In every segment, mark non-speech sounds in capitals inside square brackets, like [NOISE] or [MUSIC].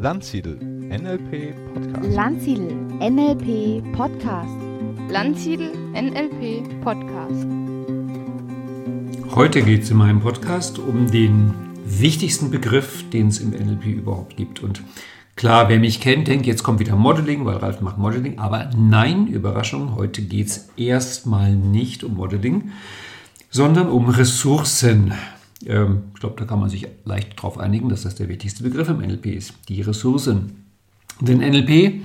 Landsiedel NLP Podcast. Landsiedel NLP Podcast. Landsiedel NLP Podcast. Heute geht es in meinem Podcast um den wichtigsten Begriff, den es im NLP überhaupt gibt. Und klar, wer mich kennt, denkt, jetzt kommt wieder Modeling, weil Ralf macht Modeling. Aber nein, Überraschung, heute geht es erstmal nicht um Modeling, sondern um Ressourcen. Ähm, ich glaube, da kann man sich leicht darauf einigen, dass das der wichtigste Begriff im NLP ist, die Ressourcen. Denn NLP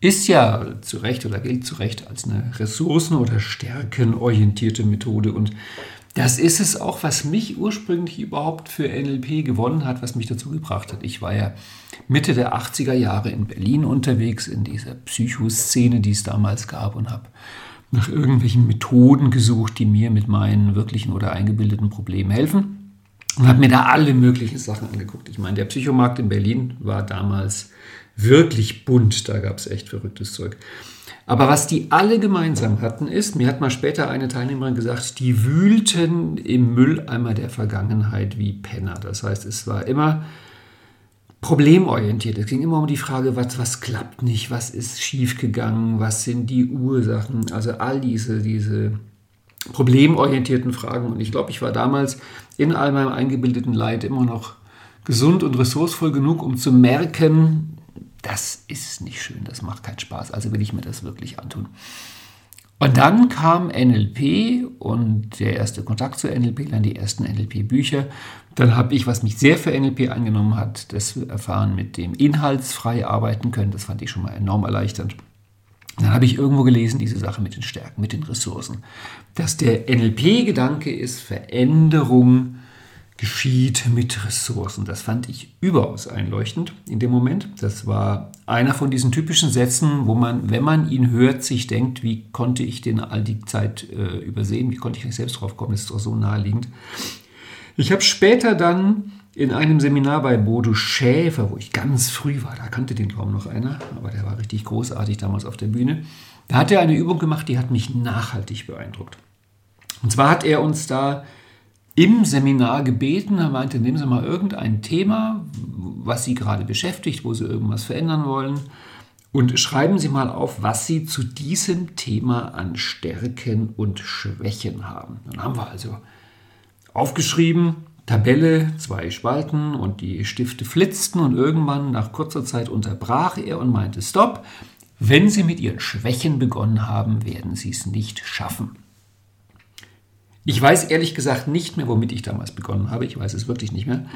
ist ja zu Recht oder gilt zu Recht als eine ressourcen- oder stärkenorientierte Methode. Und das ist es auch, was mich ursprünglich überhaupt für NLP gewonnen hat, was mich dazu gebracht hat. Ich war ja Mitte der 80er Jahre in Berlin unterwegs, in dieser Psychoszene, die es damals gab, und habe nach irgendwelchen Methoden gesucht, die mir mit meinen wirklichen oder eingebildeten Problemen helfen und habe mir da alle möglichen Sachen angeguckt. Ich meine, der Psychomarkt in Berlin war damals wirklich bunt, da gab es echt verrücktes Zeug. Aber was die alle gemeinsam hatten, ist, mir hat mal später eine Teilnehmerin gesagt, die wühlten im Mülleimer der Vergangenheit wie Penner. Das heißt, es war immer problemorientiert. Es ging immer um die Frage, was, was klappt nicht, was ist schiefgegangen, was sind die Ursachen, also all diese, diese problemorientierten Fragen. Und ich glaube, ich war damals in all meinem eingebildeten Leid immer noch gesund und ressourcevoll genug, um zu merken, das ist nicht schön, das macht keinen Spaß, also will ich mir das wirklich antun. Und dann kam NLP und der erste Kontakt zu NLP, dann die ersten NLP-Bücher. Dann habe ich, was mich sehr für NLP angenommen hat, das erfahren mit dem inhaltsfrei arbeiten können. Das fand ich schon mal enorm erleichternd. Dann habe ich irgendwo gelesen, diese Sache mit den Stärken, mit den Ressourcen, dass der NLP-Gedanke ist, Veränderung geschieht mit Ressourcen. Das fand ich überaus einleuchtend in dem Moment. Das war einer von diesen typischen Sätzen, wo man, wenn man ihn hört, sich denkt, wie konnte ich den all die Zeit äh, übersehen, wie konnte ich nicht selbst drauf kommen, das ist doch so naheliegend. Ich habe später dann in einem Seminar bei Bodo Schäfer, wo ich ganz früh war, da kannte den kaum noch einer, aber der war richtig großartig damals auf der Bühne. Da hat er eine Übung gemacht, die hat mich nachhaltig beeindruckt. Und zwar hat er uns da im Seminar gebeten, er meinte, nehmen Sie mal irgendein Thema, was Sie gerade beschäftigt, wo Sie irgendwas verändern wollen und schreiben Sie mal auf, was Sie zu diesem Thema an Stärken und Schwächen haben. Dann haben wir also aufgeschrieben, Tabelle, zwei Spalten und die Stifte flitzten und irgendwann nach kurzer Zeit unterbrach er und meinte, Stopp, wenn Sie mit Ihren Schwächen begonnen haben, werden Sie es nicht schaffen. Ich weiß ehrlich gesagt nicht mehr, womit ich damals begonnen habe, ich weiß es wirklich nicht mehr,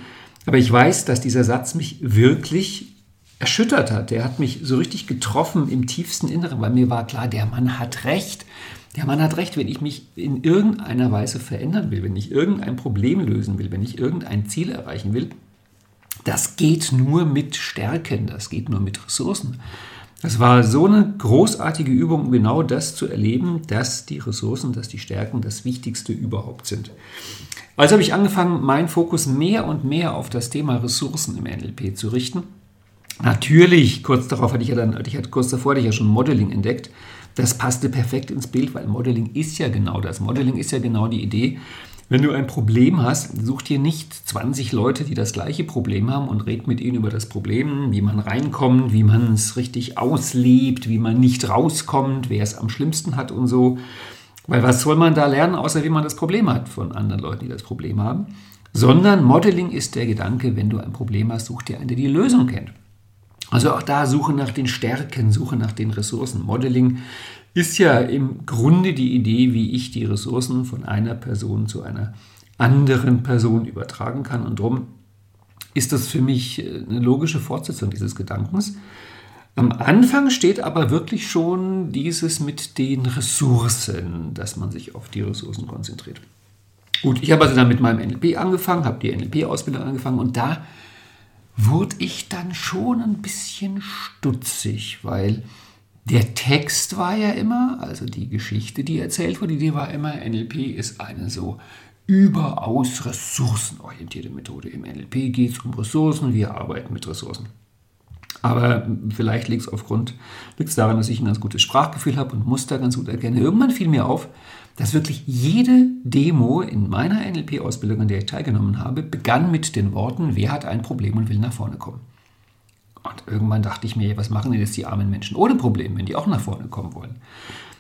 aber ich weiß, dass dieser Satz mich wirklich erschüttert hat. Der hat mich so richtig getroffen im tiefsten Inneren, weil mir war klar, der Mann hat recht. Der Mann hat recht, wenn ich mich in irgendeiner Weise verändern will, wenn ich irgendein Problem lösen will, wenn ich irgendein Ziel erreichen will, das geht nur mit Stärken, das geht nur mit Ressourcen. Das war so eine großartige Übung, um genau das zu erleben, dass die Ressourcen, dass die Stärken das Wichtigste überhaupt sind. Also habe ich angefangen, meinen Fokus mehr und mehr auf das Thema Ressourcen im NLP zu richten. Natürlich, kurz darauf hatte ich ja dann, ich hatte kurz davor hatte ich ja schon Modeling entdeckt. Das passte perfekt ins Bild, weil Modeling ist ja genau das. Modeling ist ja genau die Idee. Wenn du ein Problem hast, such dir nicht 20 Leute, die das gleiche Problem haben und red mit ihnen über das Problem, wie man reinkommt, wie man es richtig auslebt, wie man nicht rauskommt, wer es am schlimmsten hat und so. Weil was soll man da lernen, außer wie man das Problem hat von anderen Leuten, die das Problem haben? Sondern Modeling ist der Gedanke, wenn du ein Problem hast, such dir einen, der die Lösung kennt. Also auch da Suche nach den Stärken, Suche nach den Ressourcen. Modeling ist ja im Grunde die Idee, wie ich die Ressourcen von einer Person zu einer anderen Person übertragen kann. Und darum ist das für mich eine logische Fortsetzung dieses Gedankens. Am Anfang steht aber wirklich schon dieses mit den Ressourcen, dass man sich auf die Ressourcen konzentriert. Gut, ich habe also dann mit meinem NLP angefangen, habe die NLP-Ausbildung angefangen und da wurde ich dann schon ein bisschen stutzig, weil der Text war ja immer, also die Geschichte, die erzählt wurde, die war immer, NLP ist eine so überaus ressourcenorientierte Methode. Im NLP geht es um Ressourcen, wir arbeiten mit Ressourcen. Aber vielleicht liegt es aufgrund, liegt daran, dass ich ein ganz gutes Sprachgefühl habe und Muster ganz gut erkenne. Irgendwann fiel mir auf, dass wirklich jede Demo in meiner NLP-Ausbildung, an der ich teilgenommen habe, begann mit den Worten, wer hat ein Problem und will nach vorne kommen. Und irgendwann dachte ich mir, was machen denn jetzt die armen Menschen ohne Problem, wenn die auch nach vorne kommen wollen?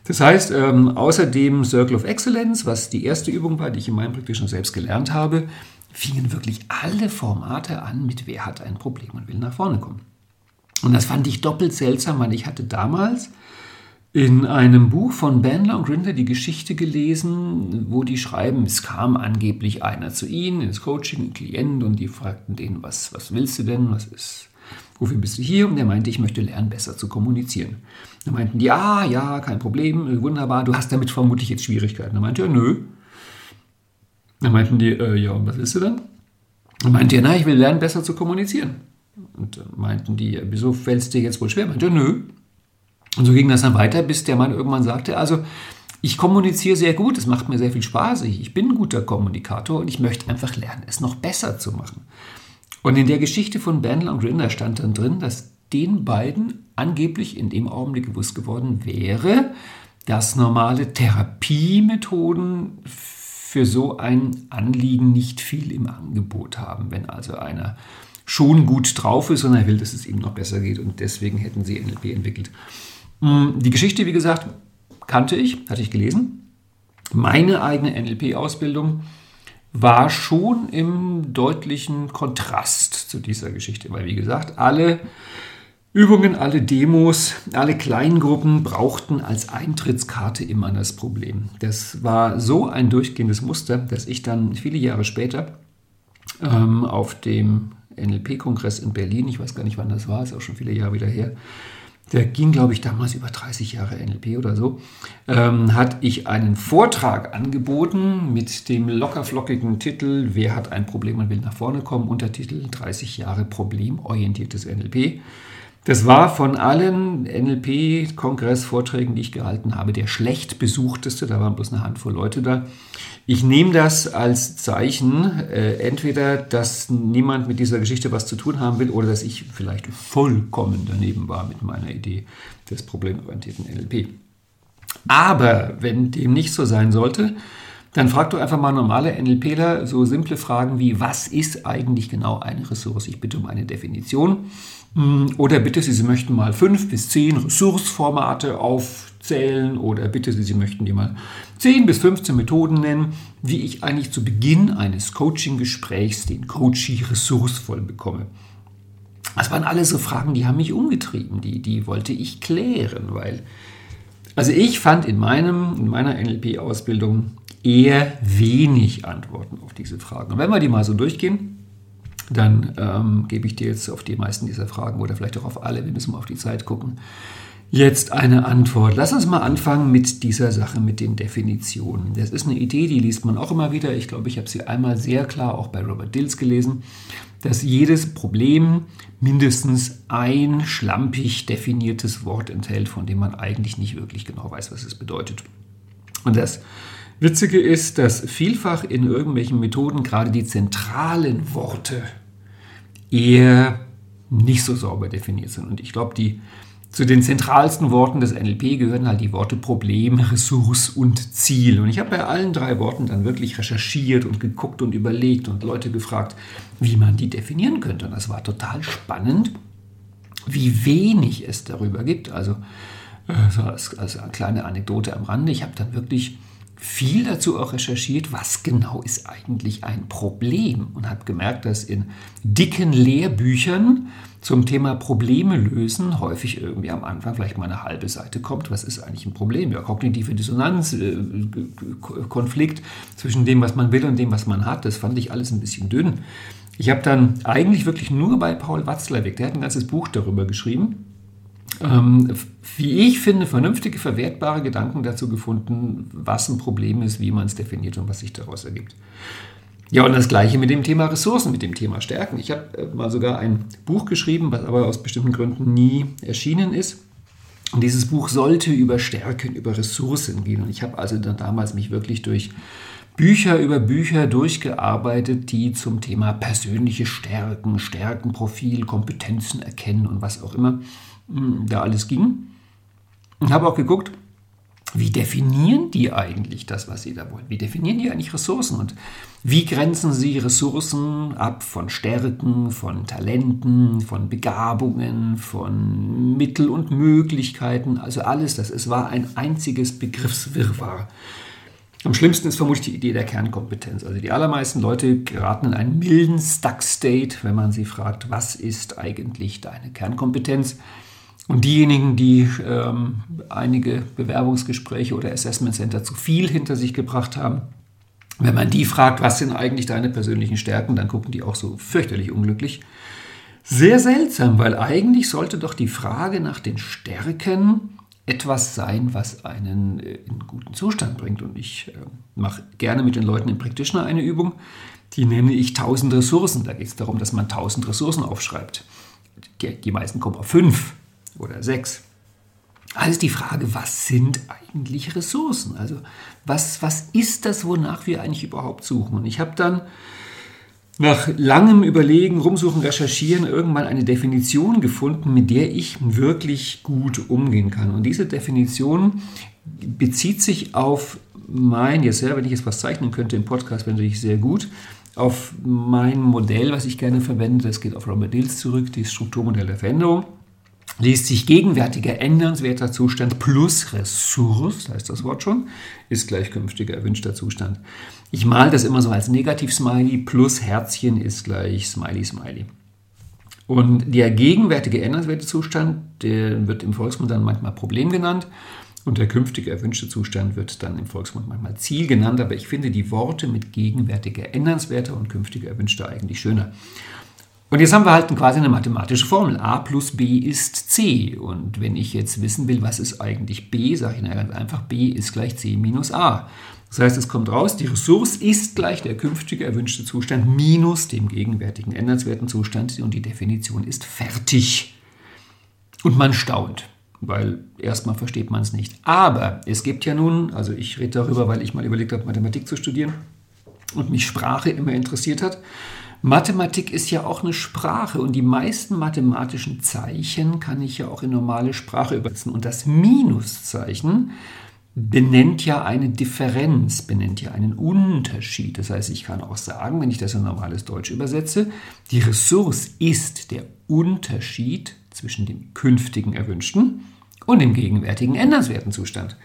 Das heißt, ähm, außer dem Circle of Excellence, was die erste Übung war, die ich in meinem praktischen selbst gelernt habe, fingen wirklich alle Formate an mit Wer hat ein Problem und will nach vorne kommen. Und das fand ich doppelt seltsam, weil ich hatte damals in einem Buch von Bandler und Grinder die Geschichte gelesen, wo die schreiben, es kam angeblich einer zu ihnen ins Coaching, ein Klient, und die fragten den, was, was willst du denn, was ist, wofür bist du hier? Und der meinte, ich möchte lernen, besser zu kommunizieren. Da meinten die, ah, ja, kein Problem, wunderbar, du hast damit vermutlich jetzt Schwierigkeiten. Da meinte er, nö. Da meinten die, äh, ja, und was willst du dann? Da meinte er, na, ich will lernen, besser zu kommunizieren. Und dann meinten die, wieso fällt es dir jetzt wohl schwer? Meinte er, nö. Und so ging das dann weiter, bis der Mann irgendwann sagte, also ich kommuniziere sehr gut, es macht mir sehr viel Spaß, ich bin ein guter Kommunikator und ich möchte einfach lernen, es noch besser zu machen. Und in der Geschichte von Bandler und Grinder stand dann drin, dass den beiden angeblich in dem Augenblick gewusst geworden wäre, dass normale Therapiemethoden für so ein Anliegen nicht viel im Angebot haben. Wenn also einer schon gut drauf ist und er will, dass es ihm noch besser geht und deswegen hätten sie NLP entwickelt. Mm, die Geschichte, wie gesagt, kannte ich, hatte ich gelesen. Meine eigene NLP-Ausbildung war schon im deutlichen Kontrast zu dieser Geschichte, weil, wie gesagt, alle Übungen, alle Demos, alle Kleingruppen brauchten als Eintrittskarte immer das Problem. Das war so ein durchgehendes Muster, dass ich dann viele Jahre später ähm, auf dem NLP-Kongress in Berlin, ich weiß gar nicht, wann das war, ist auch schon viele Jahre wieder her, der ging, glaube ich, damals über 30 Jahre NLP oder so, ähm, hatte ich einen Vortrag angeboten mit dem lockerflockigen Titel Wer hat ein Problem und will nach vorne kommen? Untertitel 30 Jahre problemorientiertes NLP. Das war von allen NLP-Kongressvorträgen, die ich gehalten habe, der schlecht besuchteste. Da waren bloß eine Handvoll Leute da. Ich nehme das als Zeichen, äh, entweder, dass niemand mit dieser Geschichte was zu tun haben will oder dass ich vielleicht vollkommen daneben war mit meiner Idee des problemorientierten NLP. Aber wenn dem nicht so sein sollte, dann frag doch einfach mal normale NLPler so simple Fragen wie, was ist eigentlich genau eine Ressource? Ich bitte um eine Definition. Hm, oder bitte Sie, Sie möchten mal fünf bis zehn Ressourceformate aufzählen oder bitte Sie, Sie möchten dir mal 10 bis 15 Methoden nennen, wie ich eigentlich zu Beginn eines Coaching-Gesprächs den Coachee ressourcevoll bekomme. Das waren alles so Fragen, die haben mich umgetrieben, die, die wollte ich klären, weil, also ich fand in, meinem, in meiner NLP-Ausbildung eher wenig Antworten auf diese Fragen. Und wenn wir die mal so durchgehen, dann ähm, gebe ich dir jetzt auf die meisten dieser Fragen oder vielleicht auch auf alle, wir müssen mal auf die Zeit gucken, jetzt eine Antwort. Lass uns mal anfangen mit dieser Sache, mit den Definitionen. Das ist eine Idee, die liest man auch immer wieder. Ich glaube, ich habe sie einmal sehr klar auch bei Robert Dills gelesen, dass jedes Problem mindestens ein schlampig definiertes Wort enthält, von dem man eigentlich nicht wirklich genau weiß, was es bedeutet. Und das Witzige ist, dass vielfach in irgendwelchen Methoden gerade die zentralen Worte eher nicht so sauber definiert sind. Und ich glaube, die zu den zentralsten Worten des NLP gehören halt die Worte Problem, Ressource und Ziel. Und ich habe bei allen drei Worten dann wirklich recherchiert und geguckt und überlegt und Leute gefragt, wie man die definieren könnte. Und das war total spannend, wie wenig es darüber gibt. Also, äh, als, als eine kleine Anekdote am Rande, ich habe dann wirklich viel dazu auch recherchiert, was genau ist eigentlich ein Problem und habe gemerkt, dass in dicken Lehrbüchern zum Thema Probleme lösen häufig irgendwie am Anfang vielleicht mal eine halbe Seite kommt. Was ist eigentlich ein Problem? Ja, kognitive Dissonanz, äh, Konflikt zwischen dem, was man will und dem, was man hat, das fand ich alles ein bisschen dünn. Ich habe dann eigentlich wirklich nur bei Paul Watzlawick, der hat ein ganzes Buch darüber geschrieben, ähm, wie ich finde, vernünftige, verwertbare Gedanken dazu gefunden, was ein Problem ist, wie man es definiert und was sich daraus ergibt. Ja, und das gleiche mit dem Thema Ressourcen, mit dem Thema Stärken. Ich habe äh, mal sogar ein Buch geschrieben, was aber aus bestimmten Gründen nie erschienen ist. Und dieses Buch sollte über Stärken, über Ressourcen gehen. Und ich habe also dann damals mich wirklich durch Bücher über Bücher durchgearbeitet, die zum Thema persönliche Stärken, Stärkenprofil, Kompetenzen erkennen und was auch immer da alles ging. Und habe auch geguckt, wie definieren die eigentlich das, was sie da wollen? Wie definieren die eigentlich Ressourcen? Und wie grenzen sie Ressourcen ab von Stärken, von Talenten, von Begabungen, von Mittel und Möglichkeiten? Also alles das. Es war ein einziges Begriffswirrwarr. Am schlimmsten ist vermutlich die Idee der Kernkompetenz. Also die allermeisten Leute geraten in einen milden Stuck-State, wenn man sie fragt, was ist eigentlich deine Kernkompetenz? Und diejenigen, die ähm, einige Bewerbungsgespräche oder Assessment Center zu viel hinter sich gebracht haben, wenn man die fragt, was sind eigentlich deine persönlichen Stärken, dann gucken die auch so fürchterlich unglücklich. Sehr seltsam, weil eigentlich sollte doch die Frage nach den Stärken etwas sein, was einen äh, in guten Zustand bringt. Und ich äh, mache gerne mit den Leuten im Practitioner eine Übung, die nenne ich 1000 Ressourcen. Da geht es darum, dass man 1000 Ressourcen aufschreibt. Die, die meisten kommen auf 5 oder 6. Also ist die Frage, was sind eigentlich Ressourcen? Also was, was ist das, wonach wir eigentlich überhaupt suchen? Und ich habe dann nach langem Überlegen, Rumsuchen, Recherchieren irgendwann eine Definition gefunden, mit der ich wirklich gut umgehen kann. Und diese Definition bezieht sich auf mein, jetzt ja, wenn ich jetzt was zeichnen könnte im Podcast, wäre natürlich sehr gut, auf mein Modell, was ich gerne verwende. Das geht auf Robert Dills zurück, das Strukturmodell der Veränderung liest sich gegenwärtiger ändernswerter Zustand plus Ressource, heißt das Wort schon, ist gleich künftiger erwünschter Zustand. Ich male das immer so als Negativ-Smiley, plus Herzchen ist gleich Smiley-Smiley. Und der gegenwärtige ändernswerte Zustand, der wird im Volksmund dann manchmal Problem genannt. Und der künftige erwünschte Zustand wird dann im Volksmund manchmal Ziel genannt, aber ich finde die Worte mit gegenwärtiger ändernswerter und künftiger erwünschter eigentlich schöner. Und jetzt haben wir halt quasi eine mathematische Formel. A plus B ist C. Und wenn ich jetzt wissen will, was ist eigentlich B, sage ich ganz einfach, B ist gleich C minus A. Das heißt, es kommt raus, die Ressource ist gleich der künftige erwünschte Zustand minus dem gegenwärtigen ändernswerten Zustand und die Definition ist fertig. Und man staunt, weil erstmal versteht man es nicht. Aber es gibt ja nun, also ich rede darüber, weil ich mal überlegt habe, Mathematik zu studieren und mich Sprache immer interessiert hat. Mathematik ist ja auch eine Sprache und die meisten mathematischen Zeichen kann ich ja auch in normale Sprache übersetzen. Und das Minuszeichen benennt ja eine Differenz, benennt ja einen Unterschied. Das heißt, ich kann auch sagen, wenn ich das in normales Deutsch übersetze, die Ressource ist der Unterschied zwischen dem künftigen erwünschten und dem gegenwärtigen ändernswerten Zustand.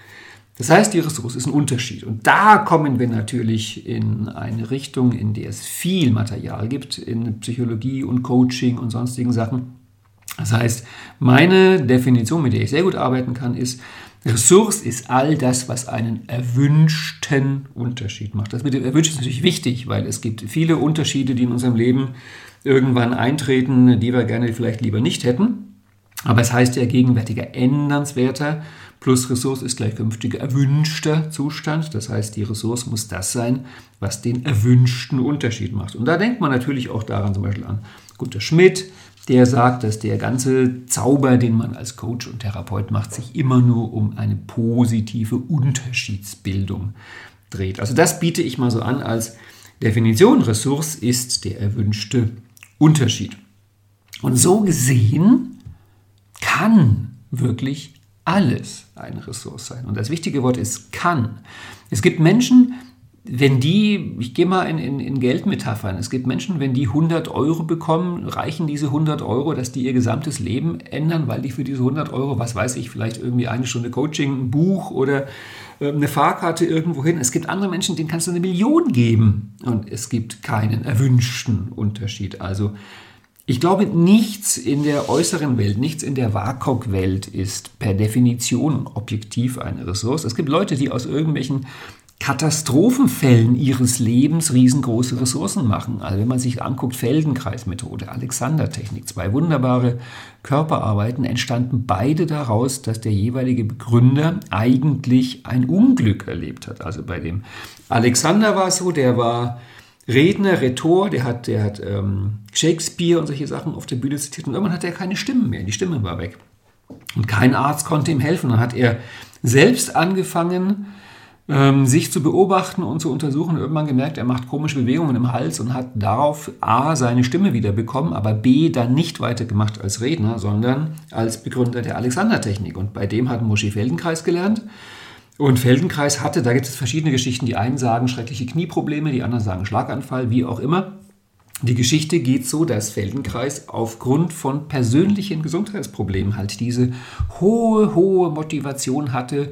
Das heißt, die Ressource ist ein Unterschied. Und da kommen wir natürlich in eine Richtung, in der es viel Material gibt in Psychologie und Coaching und sonstigen Sachen. Das heißt, meine Definition, mit der ich sehr gut arbeiten kann, ist, Ressource ist all das, was einen erwünschten Unterschied macht. Das mit dem Erwünschten ist natürlich wichtig, weil es gibt viele Unterschiede, die in unserem Leben irgendwann eintreten, die wir gerne vielleicht lieber nicht hätten. Aber es heißt ja gegenwärtiger ändernswerter plus Ressource ist gleich künftiger erwünschter Zustand. Das heißt, die Ressource muss das sein, was den erwünschten Unterschied macht. Und da denkt man natürlich auch daran zum Beispiel an Gunter Schmidt, der sagt, dass der ganze Zauber, den man als Coach und Therapeut macht, sich immer nur um eine positive Unterschiedsbildung dreht. Also das biete ich mal so an als Definition. Ressource ist der erwünschte Unterschied. Und so gesehen kann wirklich alles eine Ressource sein. Und das wichtige Wort ist kann. Es gibt Menschen, wenn die, ich gehe mal in, in, in, Geldmetaphern, es gibt Menschen, wenn die 100 Euro bekommen, reichen diese 100 Euro, dass die ihr gesamtes Leben ändern, weil die für diese 100 Euro, was weiß ich, vielleicht irgendwie eine Stunde Coaching, ein Buch oder äh, eine Fahrkarte irgendwo hin. Es gibt andere Menschen, denen kannst du eine Million geben und es gibt keinen erwünschten Unterschied. Also ich glaube, nichts in der äußeren Welt, nichts in der WAKOK-Welt ist per Definition objektiv eine Ressource. Es gibt Leute, die aus irgendwelchen Katastrophenfällen ihres Lebens riesengroße Ressourcen machen. Also wenn man sich anguckt, Feldenkreismethode, Alexander-Technik, zwei wunderbare Körperarbeiten entstanden beide daraus, dass der jeweilige Begründer eigentlich ein Unglück erlebt hat. Also bei dem Alexander war es so, der war Redner, Rhetor, der hat, der hat ähm, Shakespeare und solche Sachen auf der Bühne zitiert und irgendwann hat er keine Stimme mehr. Die Stimme war weg. Und kein Arzt konnte ihm helfen. Dann hat er selbst angefangen, ähm, sich zu beobachten und zu untersuchen. Und irgendwann gemerkt, er macht komische Bewegungen im Hals und hat darauf A, seine Stimme wieder bekommen, aber B, dann nicht weitergemacht als Redner, sondern als Begründer der Alexander-Technik. Und bei dem hat Moschi Feldenkreis gelernt. Und Feldenkreis hatte, da gibt es verschiedene Geschichten. Die einen sagen schreckliche Knieprobleme, die anderen sagen Schlaganfall, wie auch immer. Die Geschichte geht so, dass Feldenkreis aufgrund von persönlichen Gesundheitsproblemen halt diese hohe, hohe Motivation hatte,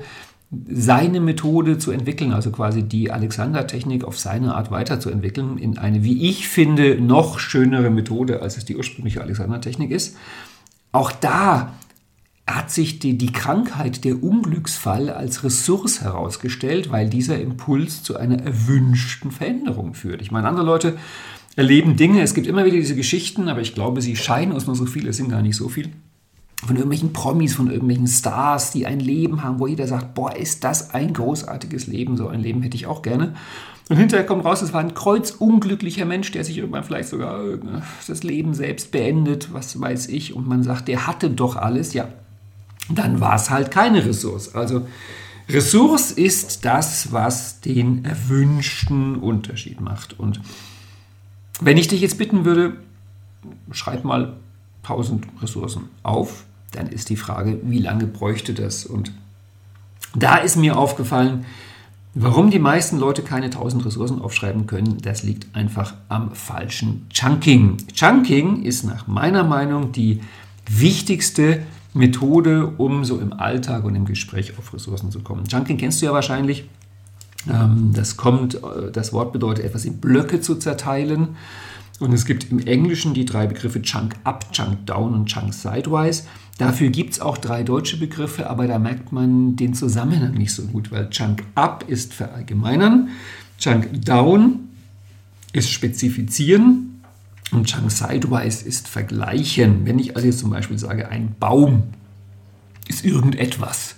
seine Methode zu entwickeln, also quasi die Alexander-Technik auf seine Art weiterzuentwickeln, in eine, wie ich finde, noch schönere Methode, als es die ursprüngliche Alexander-Technik ist. Auch da hat sich die, die Krankheit, der Unglücksfall als Ressource herausgestellt, weil dieser Impuls zu einer erwünschten Veränderung führt. Ich meine, andere Leute erleben Dinge, es gibt immer wieder diese Geschichten, aber ich glaube, sie scheinen uns nur so viele, es sind gar nicht so viel. Von irgendwelchen Promis, von irgendwelchen Stars, die ein Leben haben, wo jeder sagt, boah, ist das ein großartiges Leben, so ein Leben hätte ich auch gerne. Und hinterher kommt raus, es war ein kreuzunglücklicher Mensch, der sich irgendwann vielleicht sogar äh, das Leben selbst beendet, was weiß ich, und man sagt, der hatte doch alles, ja, dann war es halt keine Ressource. Also Ressource ist das, was den erwünschten Unterschied macht. Und wenn ich dich jetzt bitten würde, schreib mal 1000 Ressourcen auf, dann ist die Frage, wie lange bräuchte das? Und da ist mir aufgefallen, warum die meisten Leute keine 1000 Ressourcen aufschreiben können. Das liegt einfach am falschen Chunking. Chunking ist nach meiner Meinung die wichtigste Methode, um so im Alltag und im Gespräch auf Ressourcen zu kommen. Chunking kennst du ja wahrscheinlich. Ähm, das kommt, äh, das Wort bedeutet etwas in Blöcke zu zerteilen. Und es gibt im Englischen die drei Begriffe Chunk Up, Chunk Down und Chunk Sidewise. Dafür gibt es auch drei deutsche Begriffe, aber da merkt man den Zusammenhang nicht so gut, weil Chunk Up ist verallgemeinern, Chunk Down ist spezifizieren und Chunk Sidewise ist vergleichen. Wenn ich also jetzt zum Beispiel sage, ein Baum ist irgendetwas,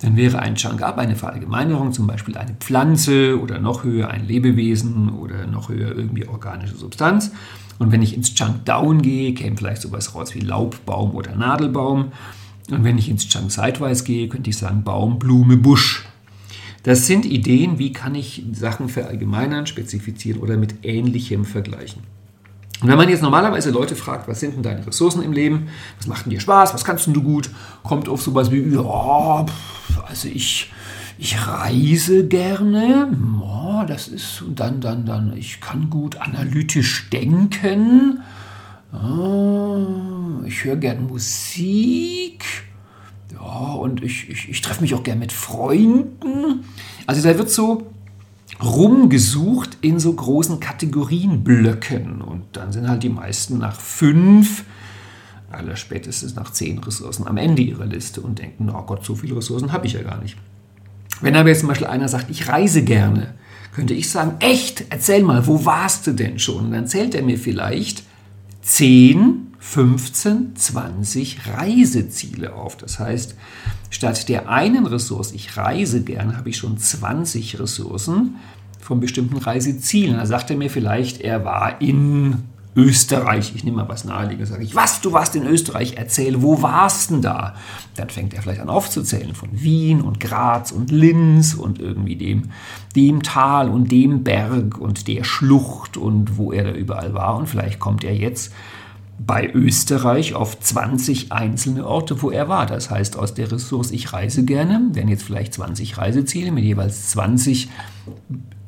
dann wäre ein Chunk Up eine Verallgemeinerung, zum Beispiel eine Pflanze oder noch höher ein Lebewesen oder noch höher irgendwie organische Substanz. Und wenn ich ins Chunk Down gehe, käme vielleicht sowas raus wie Laubbaum oder Nadelbaum. Und wenn ich ins Chunk Sidewise gehe, könnte ich sagen Baum, Blume, Busch. Das sind Ideen, wie kann ich Sachen verallgemeinern, spezifizieren oder mit Ähnlichem vergleichen. Und wenn man jetzt normalerweise Leute fragt, was sind denn deine Ressourcen im Leben, was macht denn dir Spaß, was kannst denn du gut, kommt auf sowas wie, ja, also ich, ich reise gerne, oh, das ist, und dann, dann, dann, ich kann gut analytisch denken, oh, ich höre gern Musik, ja, und ich, ich, ich treffe mich auch gern mit Freunden. Also da wird so rumgesucht in so großen Kategorienblöcken. Und dann sind halt die meisten nach fünf, aller spätestens nach zehn Ressourcen am Ende ihrer Liste und denken, oh Gott, so viele Ressourcen habe ich ja gar nicht. Wenn aber jetzt zum Beispiel einer sagt, ich reise gerne, könnte ich sagen, echt, erzähl mal, wo warst du denn schon? Und dann zählt er mir vielleicht zehn 15, 20 Reiseziele auf. Das heißt, statt der einen Ressource, ich reise gern, habe ich schon 20 Ressourcen von bestimmten Reisezielen. Da sagt er mir vielleicht, er war in Österreich. Ich nehme mal was naheliegendes. Sage ich, was, du warst in Österreich? Erzähl, wo warst denn da? Dann fängt er vielleicht an aufzuzählen von Wien und Graz und Linz und irgendwie dem, dem Tal und dem Berg und der Schlucht und wo er da überall war. Und vielleicht kommt er jetzt bei Österreich auf 20 einzelne Orte, wo er war. Das heißt, aus der Ressource Ich reise gerne werden jetzt vielleicht 20 Reiseziele mit jeweils 20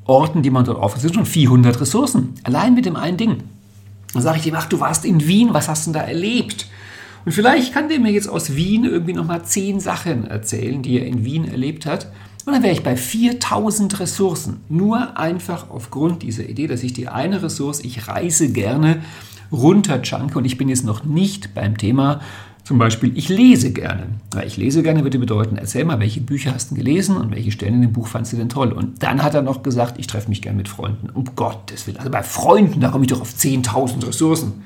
Orten, die man dort aufgeht. Das sind schon 400 Ressourcen. Allein mit dem einen Ding. Dann sage ich ihm, ach, du warst in Wien, was hast du denn da erlebt? Und vielleicht kann der mir jetzt aus Wien irgendwie nochmal 10 Sachen erzählen, die er in Wien erlebt hat. Und dann wäre ich bei 4000 Ressourcen. Nur einfach aufgrund dieser Idee, dass ich die eine Ressource, ich reise gerne, runterchunke und ich bin jetzt noch nicht beim Thema zum Beispiel, ich lese gerne. Weil ich lese gerne würde bedeuten, erzähl mal, welche Bücher hast du gelesen und welche Stellen in dem Buch fandest du denn toll? Und dann hat er noch gesagt, ich treffe mich gerne mit Freunden. Um Gottes Willen. Also bei Freunden, da komme ich doch auf 10.000 Ressourcen.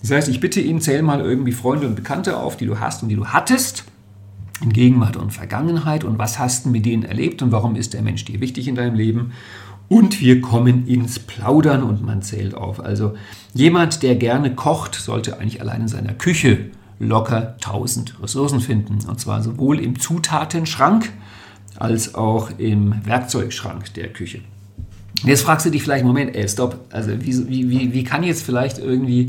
Das heißt, ich bitte ihn, zähl mal irgendwie Freunde und Bekannte auf, die du hast und die du hattest. In Gegenwart und Vergangenheit. Und was hast du mit denen erlebt und warum ist der Mensch dir wichtig in deinem Leben? Und wir kommen ins Plaudern und man zählt auf. Also jemand, der gerne kocht, sollte eigentlich allein in seiner Küche locker 1000 Ressourcen finden. Und zwar sowohl im Zutatenschrank als auch im Werkzeugschrank der Küche. jetzt fragst du dich vielleicht, Moment, ey, stopp, also wie, wie, wie kann jetzt vielleicht irgendwie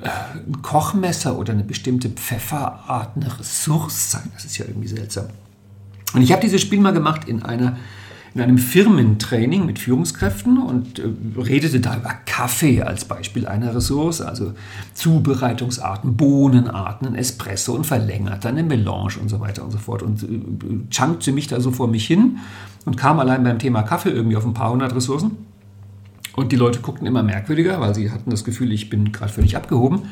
äh, ein Kochmesser oder eine bestimmte Pfefferart eine Ressource sein? Das ist ja irgendwie seltsam. Und ich habe dieses Spiel mal gemacht in einer in einem Firmentraining mit Führungskräften und äh, redete da über Kaffee als Beispiel einer Ressource, also Zubereitungsarten, Bohnenarten, Espresso und verlängert, dann eine Melange und so weiter und so fort und äh, chunkte mich da so vor mich hin und kam allein beim Thema Kaffee irgendwie auf ein paar hundert Ressourcen. Und die Leute guckten immer merkwürdiger, weil sie hatten das Gefühl, ich bin gerade völlig abgehoben.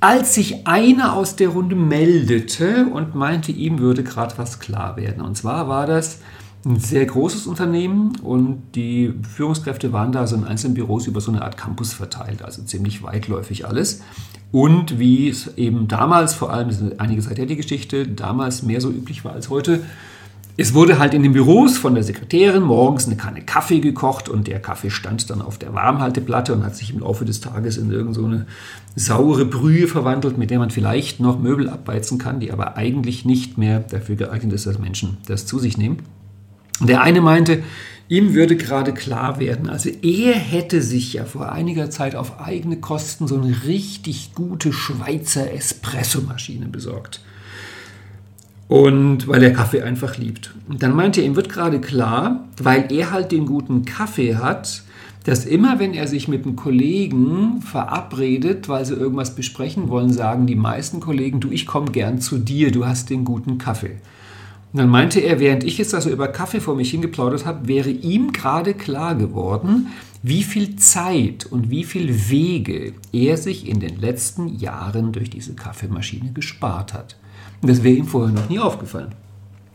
Als sich einer aus der Runde meldete und meinte, ihm würde gerade was klar werden. Und zwar war das ein sehr großes Unternehmen und die Führungskräfte waren da so in einzelnen Büros über so eine Art Campus verteilt, also ziemlich weitläufig alles. Und wie es eben damals, vor allem, einige Zeit her die Geschichte, damals mehr so üblich war als heute, es wurde halt in den Büros von der Sekretärin morgens eine Kanne Kaffee gekocht und der Kaffee stand dann auf der Warmhalteplatte und hat sich im Laufe des Tages in irgendeine so saure Brühe verwandelt, mit der man vielleicht noch Möbel abbeizen kann, die aber eigentlich nicht mehr dafür geeignet ist, dass Menschen das zu sich nehmen. Der eine meinte, ihm würde gerade klar werden, also er hätte sich ja vor einiger Zeit auf eigene Kosten so eine richtig gute Schweizer Espressomaschine besorgt. Und weil er Kaffee einfach liebt. Und dann meinte er, ihm wird gerade klar, weil er halt den guten Kaffee hat, dass immer wenn er sich mit einem Kollegen verabredet, weil sie irgendwas besprechen wollen, sagen die meisten Kollegen, du, ich komme gern zu dir, du hast den guten Kaffee. Und dann meinte er, während ich jetzt also über Kaffee vor mich hingeplaudert habe, wäre ihm gerade klar geworden, wie viel Zeit und wie viel Wege er sich in den letzten Jahren durch diese Kaffeemaschine gespart hat. Und das wäre ihm vorher noch nie aufgefallen.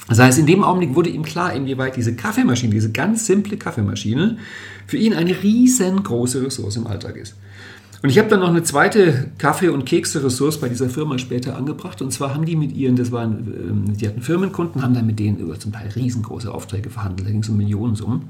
Das heißt, in dem Augenblick wurde ihm klar, inwieweit diese Kaffeemaschine, diese ganz simple Kaffeemaschine, für ihn eine riesengroße Ressource im Alltag ist. Und ich habe dann noch eine zweite Kaffee- und Kekse-Ressource bei dieser Firma später angebracht. Und zwar haben die mit ihren, das waren, ähm, die hatten Firmenkunden, haben dann mit denen über zum Teil riesengroße Aufträge verhandelt. Da ging es um Millionensummen.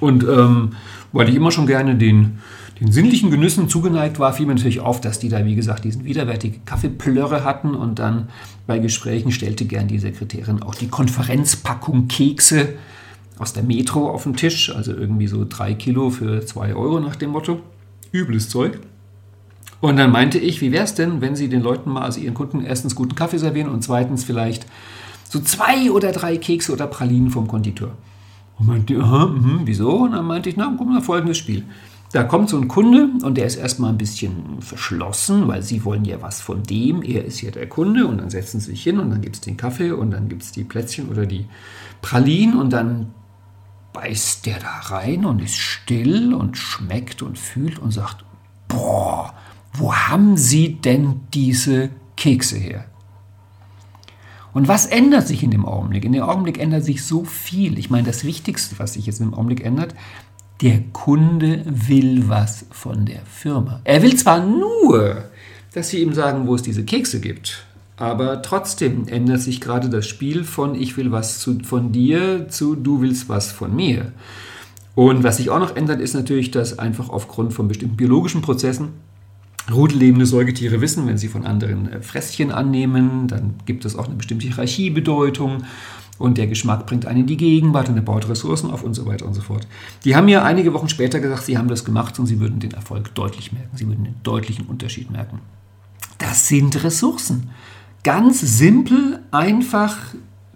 Und ähm, weil ich immer schon gerne den, den sinnlichen Genüssen zugeneigt war, fiel mir natürlich auf, dass die da, wie gesagt, diesen widerwärtigen Kaffeeplörre hatten. Und dann bei Gesprächen stellte gern die Sekretärin auch die Konferenzpackung Kekse aus der Metro auf den Tisch. Also irgendwie so drei Kilo für zwei Euro nach dem Motto übles Zeug. Und dann meinte ich, wie wäre es denn, wenn Sie den Leuten mal, also Ihren Kunden, erstens guten Kaffee servieren und zweitens vielleicht so zwei oder drei Kekse oder Pralinen vom Konditor. Und meinte, aha, mh, wieso? Und dann meinte ich, na, guck mal, folgendes Spiel. Da kommt so ein Kunde und der ist erstmal ein bisschen verschlossen, weil sie wollen ja was von dem. Er ist ja der Kunde und dann setzen sie sich hin und dann gibt es den Kaffee und dann gibt es die Plätzchen oder die Pralinen und dann beißt der da rein und ist still und schmeckt und fühlt und sagt, boah, wo haben Sie denn diese Kekse her? Und was ändert sich in dem Augenblick? In dem Augenblick ändert sich so viel. Ich meine, das Wichtigste, was sich jetzt im Augenblick ändert, der Kunde will was von der Firma. Er will zwar nur, dass sie ihm sagen, wo es diese Kekse gibt, aber trotzdem ändert sich gerade das Spiel von ich will was zu, von dir zu du willst was von mir. Und was sich auch noch ändert, ist natürlich, dass einfach aufgrund von bestimmten biologischen Prozessen rudellebende Säugetiere wissen, wenn sie von anderen äh, Fresschen annehmen, dann gibt es auch eine bestimmte Hierarchiebedeutung und der Geschmack bringt einen in die Gegenwart und er baut Ressourcen auf und so weiter und so fort. Die haben mir einige Wochen später gesagt, sie haben das gemacht und sie würden den Erfolg deutlich merken, sie würden den deutlichen Unterschied merken. Das sind Ressourcen. Ganz simpel, einfach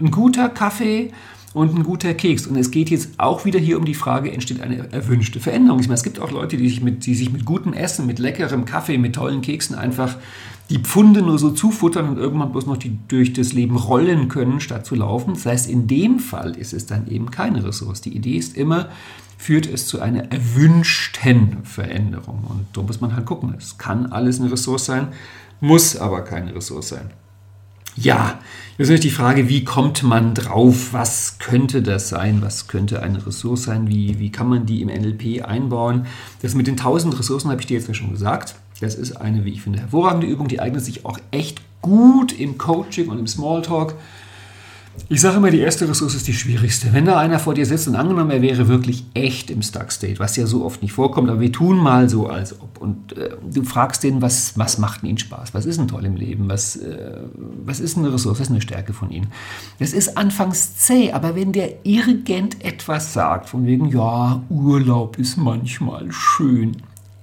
ein guter Kaffee und ein guter Keks. Und es geht jetzt auch wieder hier um die Frage, entsteht eine erwünschte Veränderung? Ich meine, es gibt auch Leute, die sich mit, die sich mit gutem Essen, mit leckerem Kaffee, mit tollen Keksen einfach die Pfunde nur so zufuttern und irgendwann bloß noch die durch das Leben rollen können, statt zu laufen. Das heißt, in dem Fall ist es dann eben keine Ressource. Die Idee ist immer, führt es zu einer erwünschten Veränderung. Und da muss man halt gucken. Es kann alles eine Ressource sein, muss aber keine Ressource sein. Ja, jetzt ist die Frage, wie kommt man drauf? Was könnte das sein? Was könnte eine Ressource sein? Wie, wie kann man die im NLP einbauen? Das mit den 1000 Ressourcen habe ich dir jetzt ja schon gesagt. Das ist eine, wie ich finde, hervorragende Übung. Die eignet sich auch echt gut im Coaching und im Smalltalk. Ich sage immer, die erste Ressource ist die schwierigste. Wenn da einer vor dir sitzt und angenommen, er wäre wirklich echt im Stuck State, was ja so oft nicht vorkommt, aber wir tun mal so, als ob. Und äh, du fragst den, was, was macht ihnen Spaß? Was ist denn toll im Leben? Was, äh, was ist eine Ressource? Was ist eine Stärke von ihnen? Das ist anfangs zäh, aber wenn der irgendetwas sagt, von wegen, ja, Urlaub ist manchmal schön,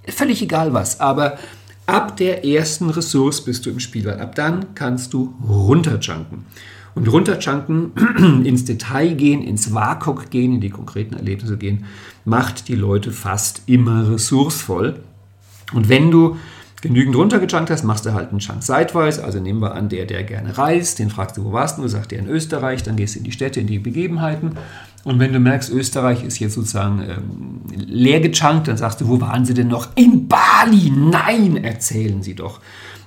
völlig egal was, aber ab der ersten Ressource bist du im Spiel, weil ab dann kannst du runterjunken. Und runterchunken, [CLEARS THROAT] ins Detail gehen, ins WAKOK gehen, in die konkreten Erlebnisse gehen, macht die Leute fast immer ressourcevoll. Und wenn du genügend runtergechunkt hast, machst du halt einen Chunk seitwärts. Also nehmen wir an, der, der gerne reist, den fragst du, wo warst du? Sagt er in Österreich, dann gehst du in die Städte, in die Begebenheiten. Und wenn du merkst, Österreich ist jetzt sozusagen ähm, leer gechunkt, dann sagst du, wo waren sie denn noch? In Bali! Nein, erzählen sie doch.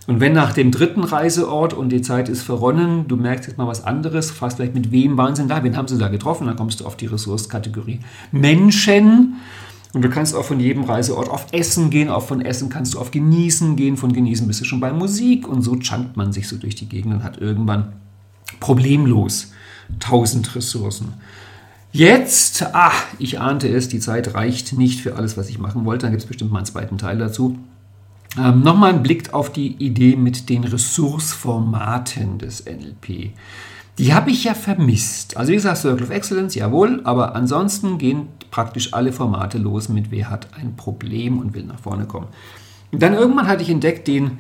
Und wenn nach dem dritten Reiseort und die Zeit ist verronnen, du merkst jetzt mal was anderes, fragst vielleicht, mit wem waren sie denn da, wen haben sie da getroffen, dann kommst du auf die Ressourcekategorie Menschen. Und du kannst auch von jedem Reiseort auf Essen gehen, auch von Essen kannst du auf Genießen gehen, von Genießen bist du schon bei Musik und so chunkt man sich so durch die Gegend und hat irgendwann problemlos tausend Ressourcen. Jetzt, ach, ich ahnte es, die Zeit reicht nicht für alles, was ich machen wollte. Dann gibt es bestimmt mal einen zweiten Teil dazu. Ähm, Nochmal ein Blick auf die Idee mit den Ressourceformaten des NLP. Die habe ich ja vermisst. Also wie gesagt, Circle of Excellence, jawohl, aber ansonsten gehen praktisch alle Formate los mit wer hat ein Problem und will nach vorne kommen. Und dann irgendwann hatte ich entdeckt den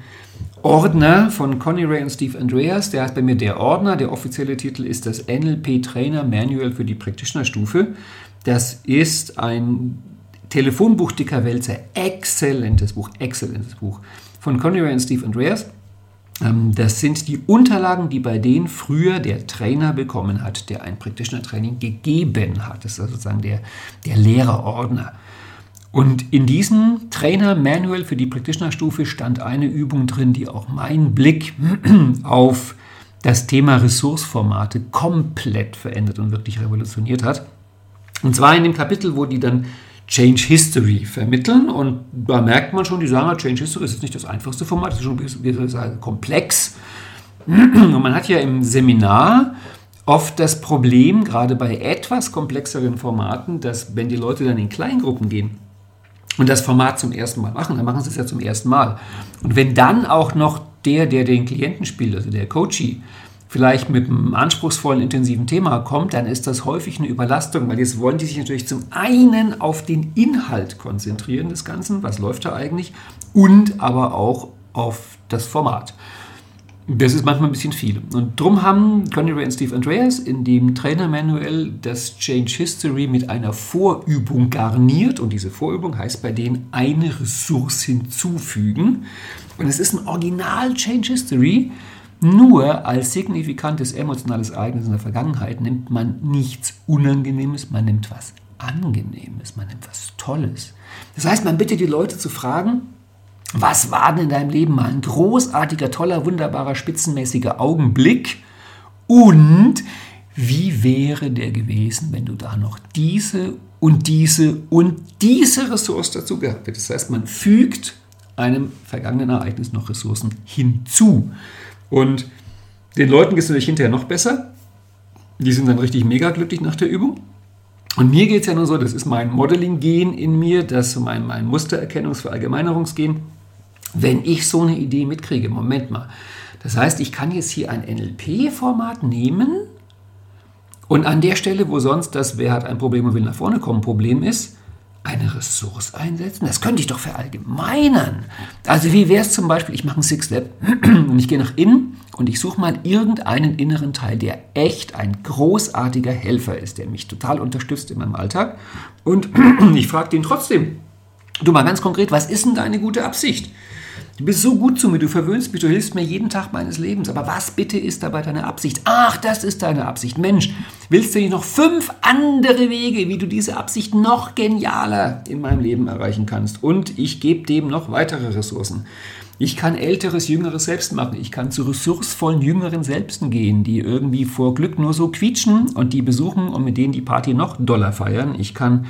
Ordner von Conny Ray und Steve Andreas. Der heißt bei mir der Ordner. Der offizielle Titel ist das NLP Trainer Manual für die Practitioner-Stufe. Das ist ein Telefonbuch dicker Wälzer. Exzellentes Buch, exzellentes Buch von Conny Ray und Steve Andreas. Ähm, das sind die Unterlagen, die bei denen früher der Trainer bekommen hat, der ein Practitioner-Training gegeben hat. Das ist also sozusagen der, der Lehrerordner. Und in diesem Trainer-Manual für die Practitioner-Stufe stand eine Übung drin, die auch meinen Blick [CLEARS THROAT] auf das Thema Ressourceformate komplett verändert und wirklich revolutioniert hat. Und zwar in dem Kapitel, wo die dann Change History vermitteln. Und da merkt man schon, die sagen, Change History ist jetzt nicht das einfachste Format, das ist schon ich sagen, komplex. Und man hat ja im Seminar oft das Problem, gerade bei etwas komplexeren Formaten, dass wenn die Leute dann in Kleingruppen gehen und das Format zum ersten Mal machen, dann machen sie es ja zum ersten Mal. Und wenn dann auch noch der, der den Klienten spielt, also der Coachie, vielleicht mit einem anspruchsvollen, intensiven Thema kommt, dann ist das häufig eine Überlastung, weil jetzt wollen die sich natürlich zum einen auf den Inhalt konzentrieren des Ganzen, was läuft da eigentlich, und aber auch auf das Format. Das ist manchmal ein bisschen viel. Und darum haben Conny Ray und Steve Andreas in dem Trainer-Manual das Change History mit einer Vorübung garniert. Und diese Vorübung heißt bei denen eine Ressource hinzufügen. Und es ist ein Original Change History, nur als signifikantes emotionales Ereignis in der Vergangenheit nimmt man nichts Unangenehmes, man nimmt was Angenehmes, man nimmt was Tolles. Das heißt, man bittet die Leute zu fragen, was war denn in deinem Leben mal ein großartiger, toller, wunderbarer, spitzenmäßiger Augenblick? Und wie wäre der gewesen, wenn du da noch diese und diese und diese Ressource dazu gehabt hättest? Das heißt, man fügt einem vergangenen Ereignis noch Ressourcen hinzu. Und den Leuten geht es natürlich hinterher noch besser. Die sind dann richtig mega glücklich nach der Übung. Und mir geht es ja nur so, das ist mein Modeling-Gen in mir, das mein, mein Mustererkennungs-, Verallgemeinerungsgen. Wenn ich so eine Idee mitkriege, Moment mal, das heißt, ich kann jetzt hier ein NLP-Format nehmen und an der Stelle, wo sonst das, wer hat ein Problem und will nach vorne kommen, Problem ist, eine Ressource einsetzen? Das könnte ich doch verallgemeinern. Also wie wäre es zum Beispiel, ich mache ein Six-Step [CLEARS THROAT] und ich gehe nach innen und ich suche mal irgendeinen inneren Teil, der echt ein großartiger Helfer ist, der mich total unterstützt in meinem Alltag. Und [CLEARS THROAT] ich frage den trotzdem, du mal ganz konkret, was ist denn deine gute Absicht? Du bist so gut zu mir, du verwöhnst mich, du hilfst mir jeden Tag meines Lebens. Aber was bitte ist dabei deine Absicht? Ach, das ist deine Absicht. Mensch, willst du nicht noch fünf andere Wege, wie du diese Absicht noch genialer in meinem Leben erreichen kannst? Und ich gebe dem noch weitere Ressourcen. Ich kann älteres, jüngeres Selbst machen. Ich kann zu ressourcevollen jüngeren Selbsten gehen, die irgendwie vor Glück nur so quietschen und die besuchen und mit denen die Party noch doller feiern. Ich kann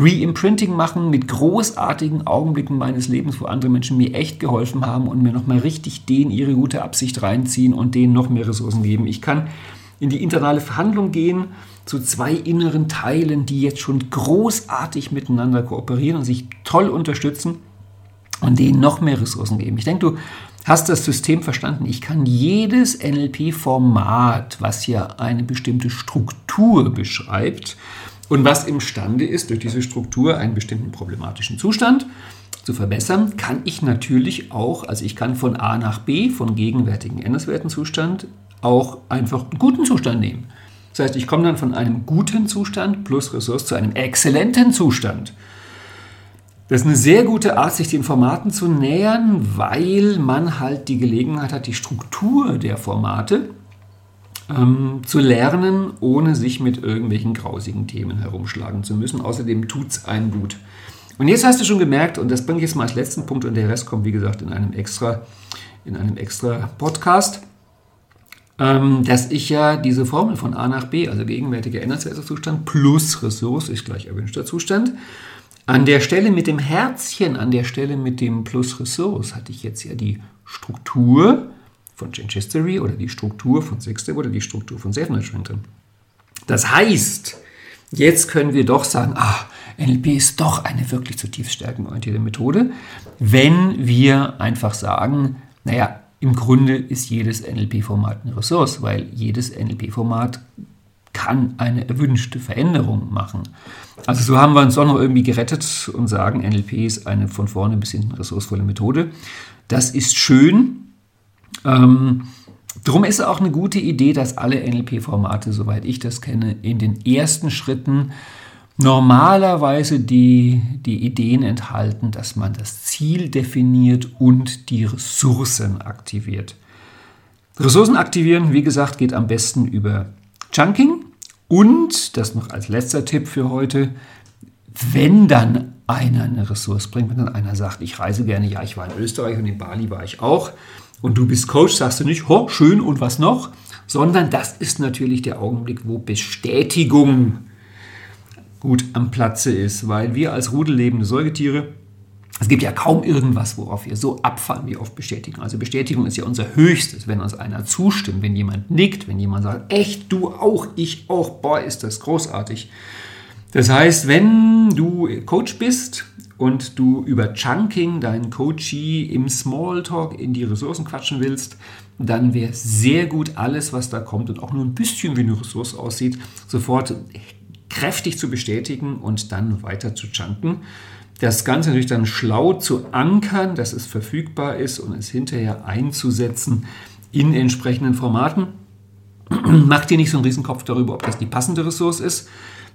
Reimprinting machen mit großartigen Augenblicken meines Lebens, wo andere Menschen mir echt geholfen haben und mir nochmal richtig denen ihre gute Absicht reinziehen und denen noch mehr Ressourcen geben. Ich kann in die internale Verhandlung gehen zu zwei inneren Teilen, die jetzt schon großartig miteinander kooperieren und sich toll unterstützen und denen noch mehr Ressourcen geben. Ich denke, du hast das System verstanden. Ich kann jedes NLP-Format, was ja eine bestimmte Struktur beschreibt, und was imstande ist, durch diese Struktur einen bestimmten problematischen Zustand zu verbessern, kann ich natürlich auch, also ich kann von A nach B, von gegenwärtigen Endeswertenzustand, auch einfach einen guten Zustand nehmen. Das heißt, ich komme dann von einem guten Zustand plus Ressource zu einem exzellenten Zustand. Das ist eine sehr gute Art, sich den Formaten zu nähern, weil man halt die Gelegenheit hat, die Struktur der Formate ähm, zu lernen, ohne sich mit irgendwelchen grausigen Themen herumschlagen zu müssen. Außerdem tut es einem gut. Und jetzt hast du schon gemerkt, und das bringe ich jetzt mal als letzten Punkt und der Rest kommt, wie gesagt, in einem extra, in einem extra Podcast, ähm, dass ich ja diese Formel von A nach B, also gegenwärtiger Energiezustand plus Ressource ist gleich erwünschter Zustand, an der Stelle mit dem Herzchen, an der Stelle mit dem plus Ressource hatte ich jetzt ja die Struktur von Change History oder die Struktur von Sixstep oder die Struktur von Safe Management drin. Das heißt, jetzt können wir doch sagen, ah, NLP ist doch eine wirklich zutiefst stärkenorientierte Methode, wenn wir einfach sagen, naja, im Grunde ist jedes NLP-Format eine Ressource, weil jedes NLP-Format kann eine erwünschte Veränderung machen. Also so haben wir uns doch noch irgendwie gerettet und sagen, NLP ist eine von vorne bis hinten ressourcevolle Methode. Das ist schön. Ähm, drum ist auch eine gute Idee, dass alle NLP-Formate, soweit ich das kenne, in den ersten Schritten normalerweise die, die Ideen enthalten, dass man das Ziel definiert und die Ressourcen aktiviert. Ressourcen aktivieren, wie gesagt, geht am besten über Chunking und, das noch als letzter Tipp für heute, wenn dann einer eine Ressource bringt, wenn dann einer sagt, ich reise gerne, ja, ich war in Österreich und in Bali war ich auch, und du bist Coach, sagst du nicht, ho, schön und was noch, sondern das ist natürlich der Augenblick, wo Bestätigung gut am Platze ist, weil wir als rudellebende Säugetiere, es gibt ja kaum irgendwas, worauf wir so abfahren wie auf Bestätigung. Also Bestätigung ist ja unser Höchstes, wenn uns einer zustimmt, wenn jemand nickt, wenn jemand sagt, echt, du auch, ich auch, boah, ist das großartig. Das heißt, wenn du Coach bist und du über Chunking deinen Coachee im Smalltalk in die Ressourcen quatschen willst, dann wäre sehr gut alles, was da kommt und auch nur ein bisschen wie eine Ressource aussieht, sofort kräftig zu bestätigen und dann weiter zu chunken. Das Ganze natürlich dann schlau zu ankern, dass es verfügbar ist und es hinterher einzusetzen in entsprechenden Formaten. [CLEARS THROAT] Macht dir nicht so einen Riesenkopf darüber, ob das die passende Ressource ist.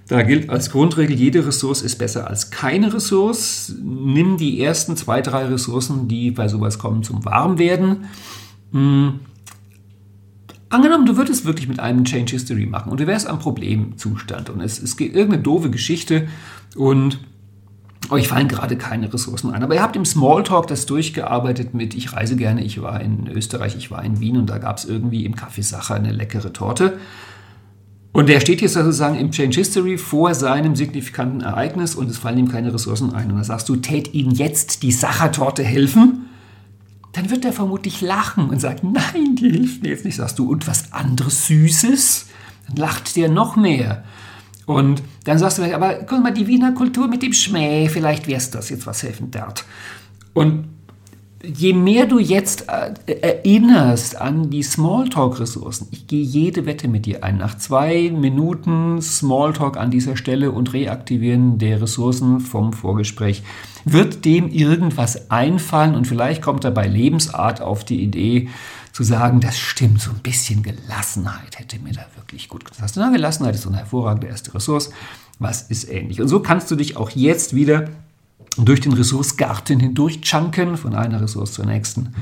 Da gilt als Grundregel, jede Ressource ist besser als keine Ressource. Nimm die ersten zwei, drei Ressourcen, die bei sowas kommen, zum Warmwerden. Hm Angenommen, du würdest wirklich mit einem Change History machen und du wärst am Problemzustand und es, es geht irgendeine doofe Geschichte und euch fallen gerade keine Ressourcen ein. Aber ihr habt im Smalltalk das durchgearbeitet mit, ich reise gerne, ich war in Österreich, ich war in Wien und da gab es irgendwie im Kaffeesacher eine leckere Torte. Und der steht jetzt sozusagen im Change History vor seinem signifikanten Ereignis und es fallen ihm keine Ressourcen ein. Und da sagst du, tät ihm jetzt die Sachertorte helfen? dann wird er vermutlich lachen und sagt, nein, die hilft mir jetzt nicht. Sagst du, und was anderes Süßes? Dann lacht der noch mehr. Und dann sagst du aber guck mal, die Wiener Kultur mit dem Schmäh, vielleicht wär's das jetzt was helfen dort. Und je mehr du jetzt äh, erinnerst an die Smalltalk-Ressourcen, ich gehe jede Wette mit dir ein, nach zwei Minuten Smalltalk an dieser Stelle und Reaktivieren der Ressourcen vom Vorgespräch, wird dem irgendwas einfallen und vielleicht kommt er bei Lebensart auf die Idee zu sagen, das stimmt, so ein bisschen Gelassenheit hätte mir da wirklich gut gesagt. Na, Gelassenheit ist so eine hervorragende erste Ressource. Was ist ähnlich? Und so kannst du dich auch jetzt wieder durch den Ressourcegarten hindurch chunken, von einer Ressource zur nächsten.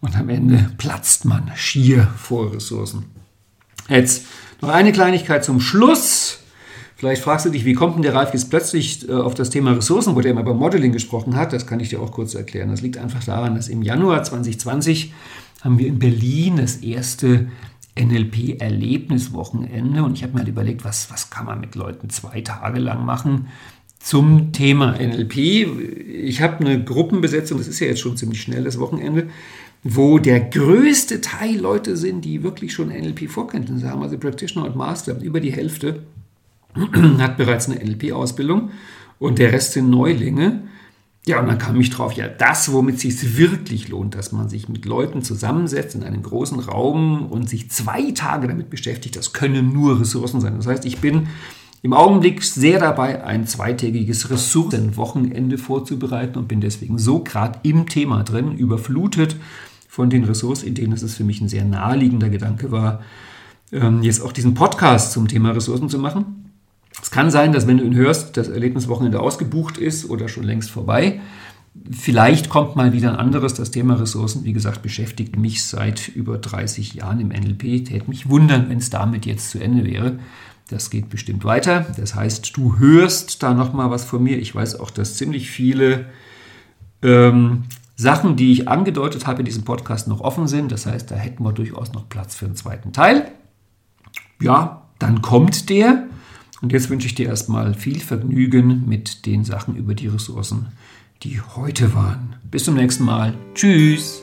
Und am Ende platzt man schier vor Ressourcen. Jetzt noch eine Kleinigkeit zum Schluss. Vielleicht fragst du dich, wie kommt denn der Ralf jetzt plötzlich äh, auf das Thema Ressourcen, wo der immer über Modeling gesprochen hat? Das kann ich dir auch kurz erklären. Das liegt einfach daran, dass im Januar 2020 haben wir in Berlin das erste NLP-Erlebniswochenende und ich habe mir halt überlegt, was, was kann man mit Leuten zwei Tage lang machen, zum Thema NLP. Ich habe eine Gruppenbesetzung, das ist ja jetzt schon ziemlich schnell das Wochenende, wo der größte Teil Leute sind, die wirklich schon NLP-Vorkenntnisse haben, also Practitioner und Master. Über die Hälfte [CLEARS THROAT] hat bereits eine NLP-Ausbildung und der Rest sind Neulinge. Ja, und dann kam ich drauf, ja, das, womit es sich wirklich lohnt, dass man sich mit Leuten zusammensetzt in einem großen Raum und sich zwei Tage damit beschäftigt, das können nur Ressourcen sein. Das heißt, ich bin im Augenblick sehr dabei, ein zweitägiges Ressourcenwochenende vorzubereiten und bin deswegen so gerade im Thema drin, überflutet von den in denen es für mich ein sehr naheliegender Gedanke war, ähm, jetzt auch diesen Podcast zum Thema Ressourcen zu machen. Es kann sein, dass wenn du ihn hörst, das Erlebniswochenende ausgebucht ist oder schon längst vorbei. Vielleicht kommt mal wieder ein anderes. Das Thema Ressourcen, wie gesagt, beschäftigt mich seit über 30 Jahren im NLP. Täte mich wundern, wenn es damit jetzt zu Ende wäre. Das geht bestimmt weiter. Das heißt, du hörst da noch mal was von mir. Ich weiß auch, dass ziemlich viele ähm, Sachen, die ich angedeutet habe in diesem Podcast, noch offen sind. Das heißt, da hätten wir durchaus noch Platz für einen zweiten Teil. Ja, dann kommt der. Und jetzt wünsche ich dir erstmal viel Vergnügen mit den Sachen über die Ressourcen, die heute waren. Bis zum nächsten Mal. Tschüss.